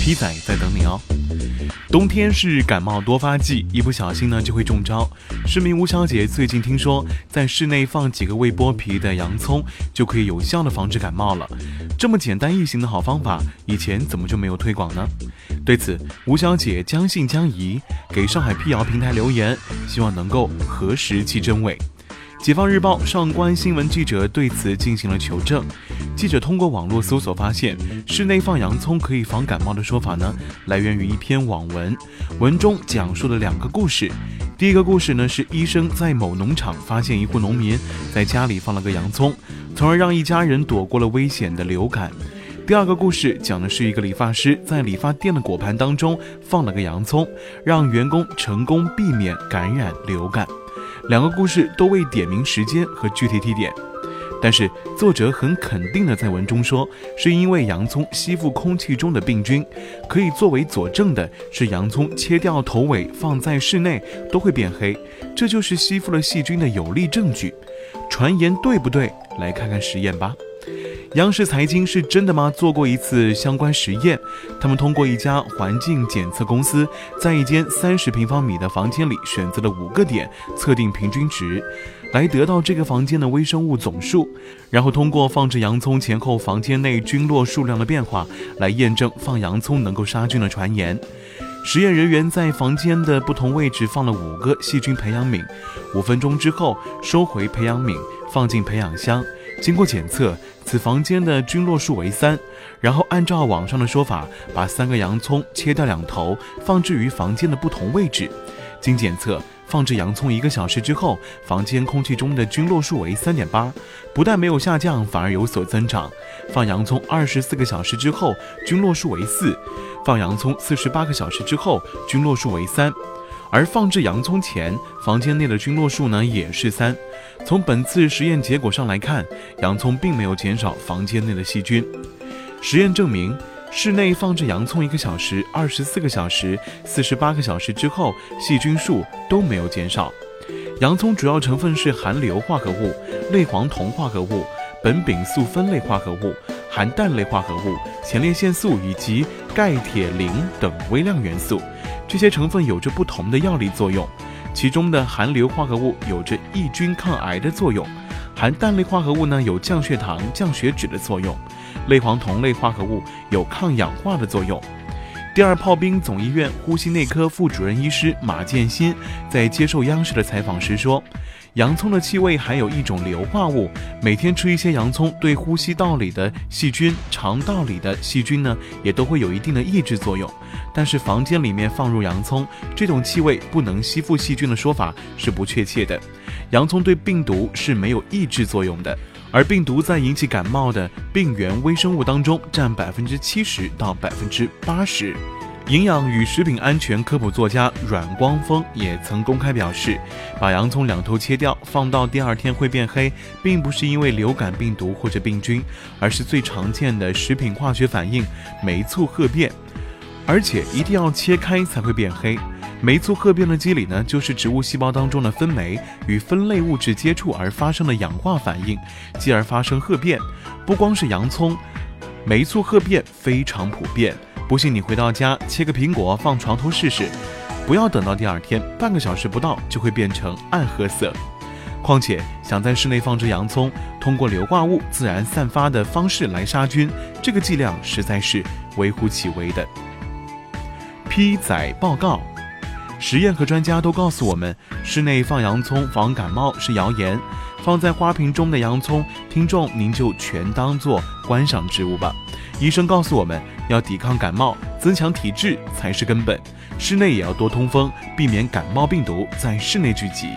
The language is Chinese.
，P 仔在等你哦。冬天是感冒多发季，一不小心呢就会中招。市民吴小姐最近听说，在室内放几个未剥皮的洋葱，就可以有效的防止感冒了。这么简单易行的好方法，以前怎么就没有推广呢？对此，吴小姐将信将疑，给上海辟谣平台留言，希望能够核实其真伪。解放日报上官新闻记者对此进行了求证。记者通过网络搜索发现，室内放洋葱可以防感冒的说法呢，来源于一篇网文。文中讲述了两个故事。第一个故事呢，是医生在某农场发现一户农民在家里放了个洋葱，从而让一家人躲过了危险的流感。第二个故事讲的是一个理发师在理发店的果盘当中放了个洋葱，让员工成功避免感染流感。两个故事都未点明时间和具体地点，但是作者很肯定的在文中说，是因为洋葱吸附空气中的病菌。可以作为佐证的是，洋葱切掉头尾放在室内都会变黑，这就是吸附了细菌的有力证据。传言对不对？来看看实验吧。央视财经是真的吗？做过一次相关实验，他们通过一家环境检测公司，在一间三十平方米的房间里选择了五个点，测定平均值，来得到这个房间的微生物总数，然后通过放置洋葱前后房间内菌落数量的变化，来验证放洋葱能够杀菌的传言。实验人员在房间的不同位置放了五个细菌培养皿，五分钟之后收回培养皿，放进培养箱。经过检测，此房间的菌落数为三。然后按照网上的说法，把三个洋葱切掉两头，放置于房间的不同位置。经检测，放置洋葱一个小时之后，房间空气中的菌落数为三点八，不但没有下降，反而有所增长。放洋葱二十四个小时之后，菌落数为四；放洋葱四十八个小时之后，菌落数为三。而放置洋葱前，房间内的菌落数呢也是三。从本次实验结果上来看，洋葱并没有减少房间内的细菌。实验证明，室内放置洋葱一个小时、二十四个小时、四十八个小时之后，细菌数都没有减少。洋葱主要成分是含硫化合物、类黄酮化合物、苯丙素酚类化合物、含氮类化合物、前列腺素以及钙、铁、磷等微量元素。这些成分有着不同的药理作用。其中的含硫化合物有着抑菌抗癌的作用，含氮类化合物呢有降血糖、降血脂的作用，类黄酮类化合物有抗氧化的作用。第二炮兵总医院呼吸内科副主任医师马建新在接受央视的采访时说。洋葱的气味含有一种硫化物，每天吃一些洋葱，对呼吸道里的细菌、肠道里的细菌呢，也都会有一定的抑制作用。但是房间里面放入洋葱，这种气味不能吸附细菌的说法是不确切的。洋葱对病毒是没有抑制作用的，而病毒在引起感冒的病原微生物当中占百分之七十到百分之八十。营养与食品安全科普作家阮光峰也曾公开表示，把洋葱两头切掉，放到第二天会变黑，并不是因为流感病毒或者病菌，而是最常见的食品化学反应酶促褐变，而且一定要切开才会变黑。酶促褐变的机理呢，就是植物细胞当中的分酶与分类物质接触而发生的氧化反应，继而发生褐变。不光是洋葱，酶促褐变非常普遍。不信你回到家切个苹果放床头试试，不要等到第二天，半个小时不到就会变成暗褐色。况且想在室内放置洋葱，通过硫化物自然散发的方式来杀菌，这个剂量实在是微乎其微的。批载报告，实验和专家都告诉我们，室内放洋葱防感冒是谣言。放在花瓶中的洋葱，听众您就全当做观赏植物吧。医生告诉我们要抵抗感冒，增强体质才是根本。室内也要多通风，避免感冒病毒在室内聚集。